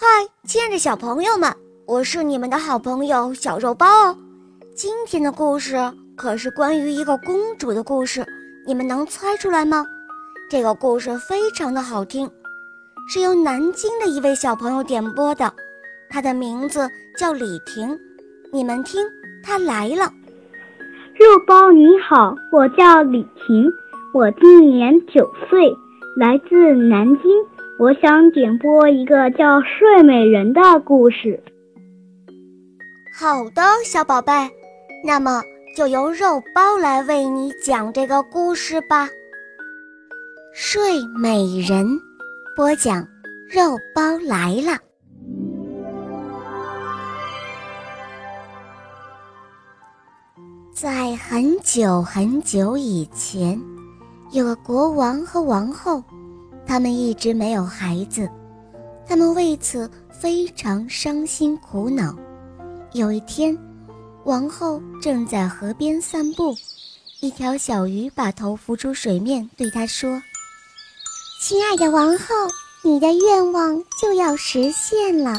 嗨，亲爱的小朋友们，我是你们的好朋友小肉包哦。今天的故事可是关于一个公主的故事，你们能猜出来吗？这个故事非常的好听，是由南京的一位小朋友点播的，他的名字叫李婷。你们听，他来了。肉包你好，我叫李婷，我今年九岁，来自南京。我想点播一个叫《睡美人》的故事。好的，小宝贝，那么就由肉包来为你讲这个故事吧。《睡美人》，播讲，肉包来了。在很久很久以前，有个国王和王后。他们一直没有孩子，他们为此非常伤心苦恼。有一天，王后正在河边散步，一条小鱼把头浮出水面，对她说：“亲爱的王后，你的愿望就要实现了，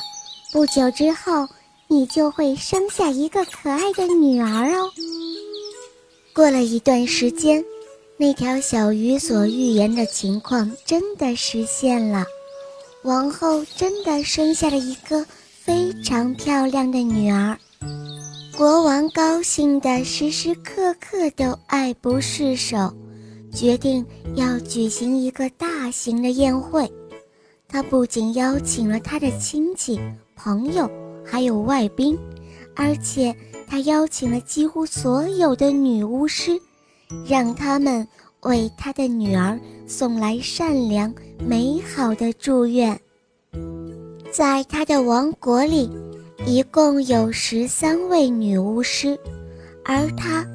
不久之后，你就会生下一个可爱的女儿哦。”过了一段时间。那条小鱼所预言的情况真的实现了，王后真的生下了一个非常漂亮的女儿。国王高兴的时时刻刻都爱不释手，决定要举行一个大型的宴会。他不仅邀请了他的亲戚、朋友，还有外宾，而且他邀请了几乎所有的女巫师。让他们为他的女儿送来善良美好的祝愿。在他的王国里，一共有十三位女巫师，而他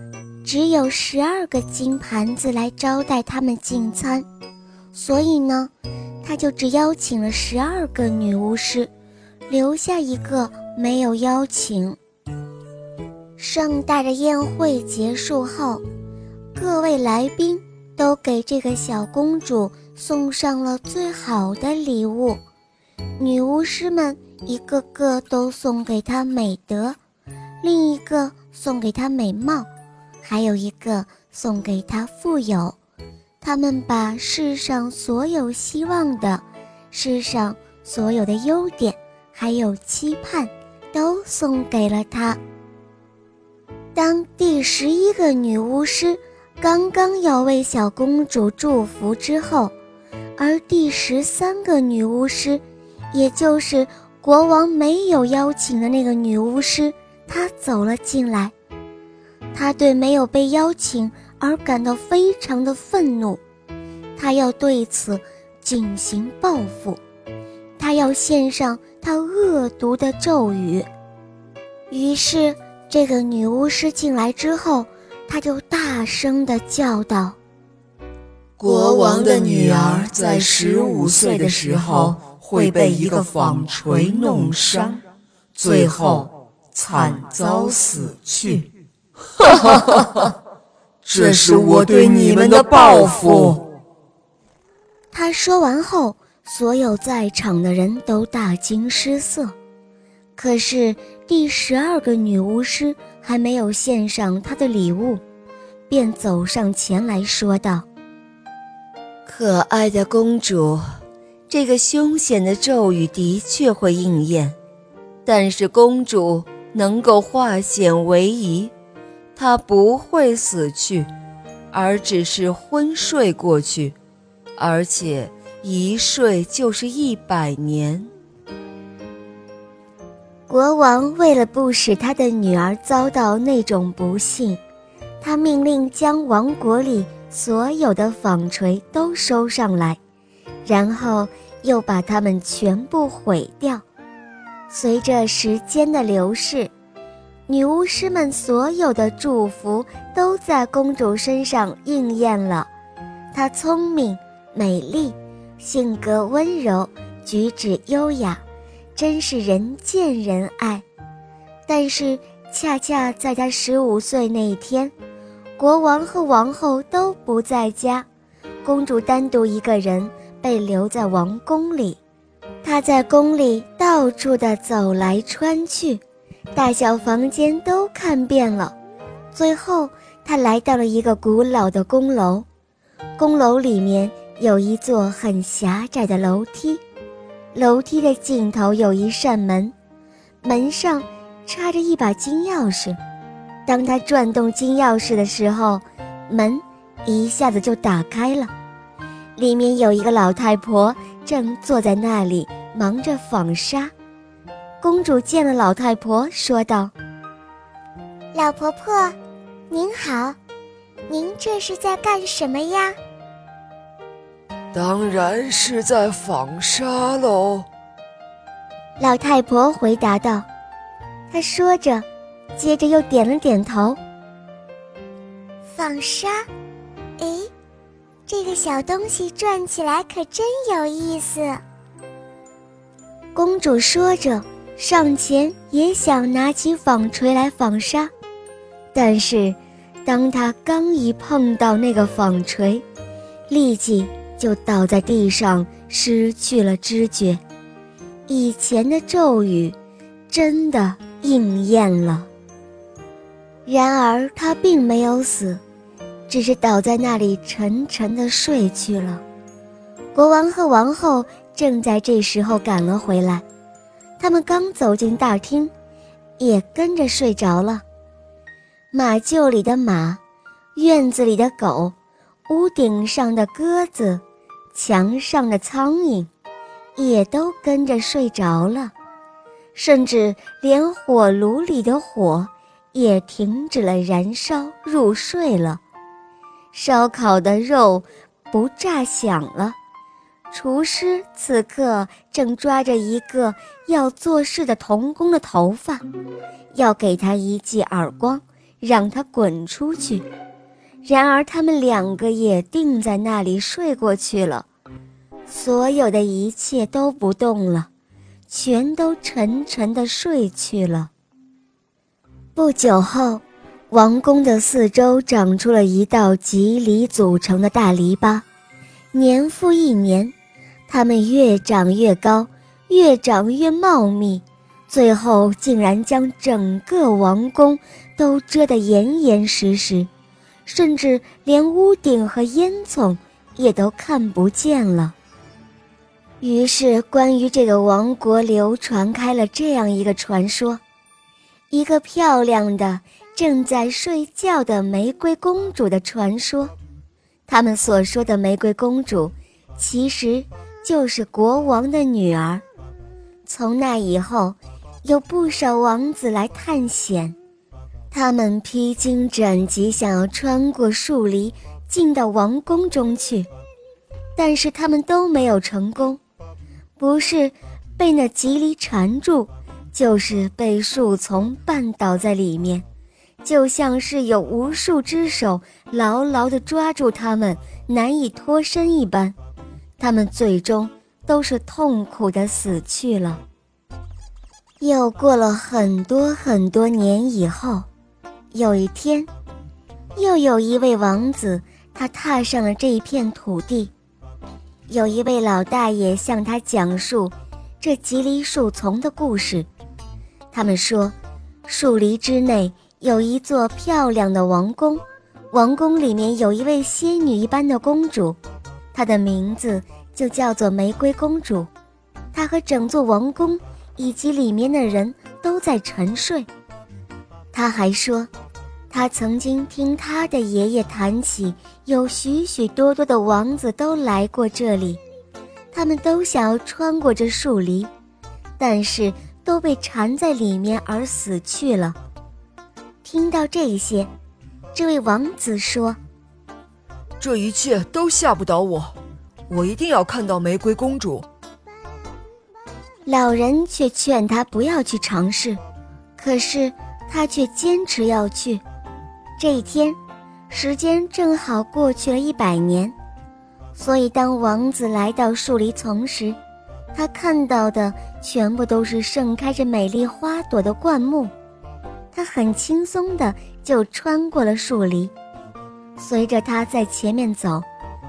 只有十二个金盘子来招待他们进餐，所以呢，他就只邀请了十二个女巫师，留下一个没有邀请。盛大的宴会结束后。各位来宾都给这个小公主送上了最好的礼物，女巫师们一个个都送给她美德，另一个送给她美貌，还有一个送给她富有。他们把世上所有希望的、世上所有的优点，还有期盼，都送给了她。当第十一个女巫师。刚刚要为小公主祝福之后，而第十三个女巫师，也就是国王没有邀请的那个女巫师，她走了进来。她对没有被邀请而感到非常的愤怒，她要对此进行报复，她要献上她恶毒的咒语。于是，这个女巫师进来之后。他就大声地叫道：“国王的女儿在十五岁的时候会被一个纺锤弄伤，最后惨遭死去。哈哈哈哈！这是我对你们的报复。”他说完后，所有在场的人都大惊失色。可是第十二个女巫师。还没有献上他的礼物，便走上前来说道：“可爱的公主，这个凶险的咒语的确会应验，但是公主能够化险为夷，她不会死去，而只是昏睡过去，而且一睡就是一百年。”国王为了不使他的女儿遭到那种不幸，他命令将王国里所有的纺锤都收上来，然后又把它们全部毁掉。随着时间的流逝，女巫师们所有的祝福都在公主身上应验了。她聪明、美丽，性格温柔，举止优雅。真是人见人爱，但是恰恰在他十五岁那一天，国王和王后都不在家，公主单独一个人被留在王宫里。他在宫里到处的走来穿去，大小房间都看遍了。最后，他来到了一个古老的宫楼，宫楼里面有一座很狭窄的楼梯，楼梯的尽头有一扇门，门上插着一把金钥匙。当他转动金钥匙的时候，门一下子就打开了，里面有一个老太婆正坐在那里忙着纺纱。公主见了老太婆，说道：“老婆婆，您好，您这是在干什么呀？”“当然是在纺纱喽。”老太婆回答道。她说着。接着又点了点头。纺纱，哎，这个小东西转起来可真有意思。公主说着，上前也想拿起纺锤来纺纱，但是，当她刚一碰到那个纺锤，立即就倒在地上，失去了知觉。以前的咒语，真的应验了。然而他并没有死，只是倒在那里沉沉的睡去了。国王和王后正在这时候赶了回来，他们刚走进大厅，也跟着睡着了。马厩里的马，院子里的狗，屋顶上的鸽子，墙上的苍蝇，也都跟着睡着了，甚至连火炉里的火。也停止了燃烧，入睡了。烧烤的肉不炸响了。厨师此刻正抓着一个要做事的童工的头发，要给他一记耳光，让他滚出去。然而他们两个也定在那里睡过去了。所有的一切都不动了，全都沉沉地睡去了。不久后，王宫的四周长出了一道棘藜组成的大篱笆，年复一年，它们越长越高，越长越茂密，最后竟然将整个王宫都遮得严严实实，甚至连屋顶和烟囱也都看不见了。于是，关于这个王国流传开了这样一个传说。一个漂亮的正在睡觉的玫瑰公主的传说，他们所说的玫瑰公主，其实就是国王的女儿。从那以后，有不少王子来探险，他们披荆斩棘，想要穿过树篱进到王宫中去，但是他们都没有成功，不是被那棘藜缠住。就是被树丛绊倒在里面，就像是有无数只手牢牢地抓住他们，难以脱身一般。他们最终都是痛苦地死去了。又过了很多很多年以后，有一天，又有一位王子，他踏上了这一片土地。有一位老大爷向他讲述这吉梨树丛的故事。他们说，树篱之内有一座漂亮的王宫，王宫里面有一位仙女一般的公主，她的名字就叫做玫瑰公主。她和整座王宫以及里面的人都在沉睡。他还说，他曾经听他的爷爷谈起，有许许多多的王子都来过这里，他们都想要穿过这树篱，但是。都被缠在里面而死去了。听到这些，这位王子说：“这一切都吓不倒我，我一定要看到玫瑰公主。”老人却劝他不要去尝试，可是他却坚持要去。这一天，时间正好过去了一百年，所以当王子来到树篱丛时，他看到的全部都是盛开着美丽花朵的灌木，他很轻松地就穿过了树篱。随着他在前面走，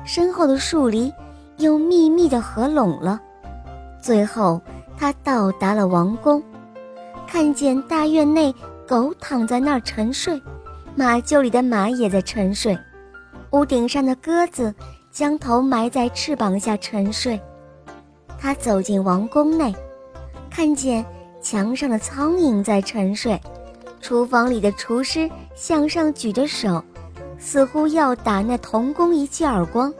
身后的树篱又密密地合拢了。最后，他到达了王宫，看见大院内狗躺在那儿沉睡，马厩里的马也在沉睡，屋顶上的鸽子将头埋在翅膀下沉睡。他走进王宫内，看见墙上的苍蝇在沉睡，厨房里的厨师向上举着手，似乎要打那童工一记耳光。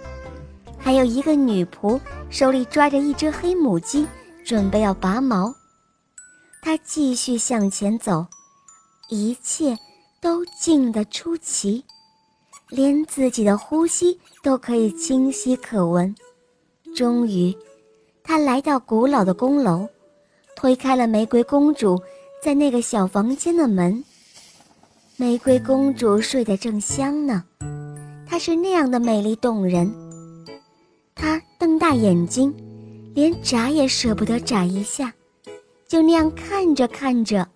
还有一个女仆手里抓着一只黑母鸡，准备要拔毛。他继续向前走，一切都静得出奇，连自己的呼吸都可以清晰可闻。终于，他来到古老的宫楼，推开了玫瑰公主在那个小房间的门。玫瑰公主睡得正香呢，她是那样的美丽动人。她瞪大眼睛，连眨也舍不得眨一下，就那样看着看着，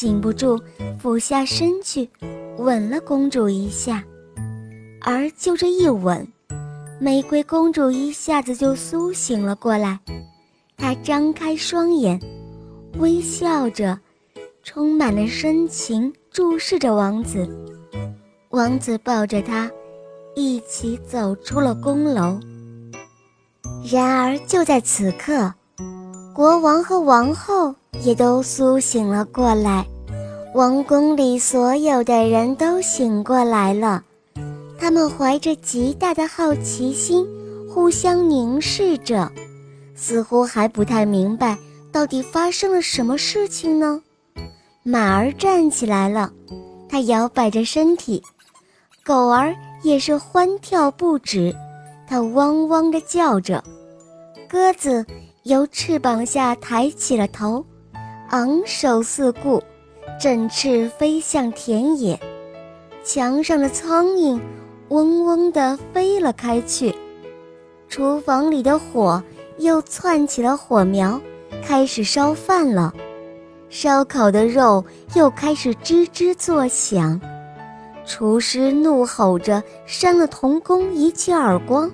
禁不住俯下身去吻了公主一下。而就这一吻，玫瑰公主一下子就苏醒了过来。她张开双眼，微笑着，充满了深情，注视着王子。王子抱着她，一起走出了宫楼。然而，就在此刻，国王和王后也都苏醒了过来，王宫里所有的人都醒过来了。他们怀着极大的好奇心，互相凝视着，似乎还不太明白到底发生了什么事情呢。马儿站起来了，它摇摆着身体；狗儿也是欢跳不止。它汪汪地叫着，鸽子由翅膀下抬起了头，昂首四顾，振翅飞向田野。墙上的苍蝇嗡嗡地飞了开去，厨房里的火又窜起了火苗，开始烧饭了。烧烤的肉又开始吱吱作响，厨师怒吼着扇了童工一记耳光。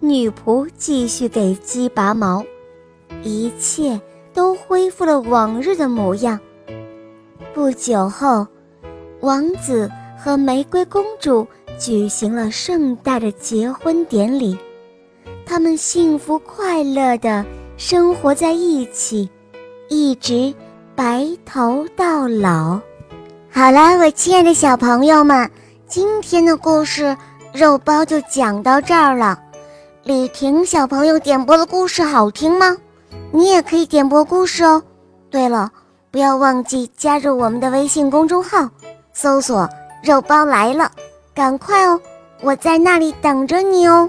女仆继续给鸡拔毛，一切都恢复了往日的模样。不久后，王子和玫瑰公主举行了盛大的结婚典礼，他们幸福快乐地生活在一起，一直白头到老。好了，我亲爱的小朋友们，今天的故事肉包就讲到这儿了。李婷小朋友点播的故事好听吗？你也可以点播故事哦。对了，不要忘记加入我们的微信公众号，搜索“肉包来了”，赶快哦，我在那里等着你哦。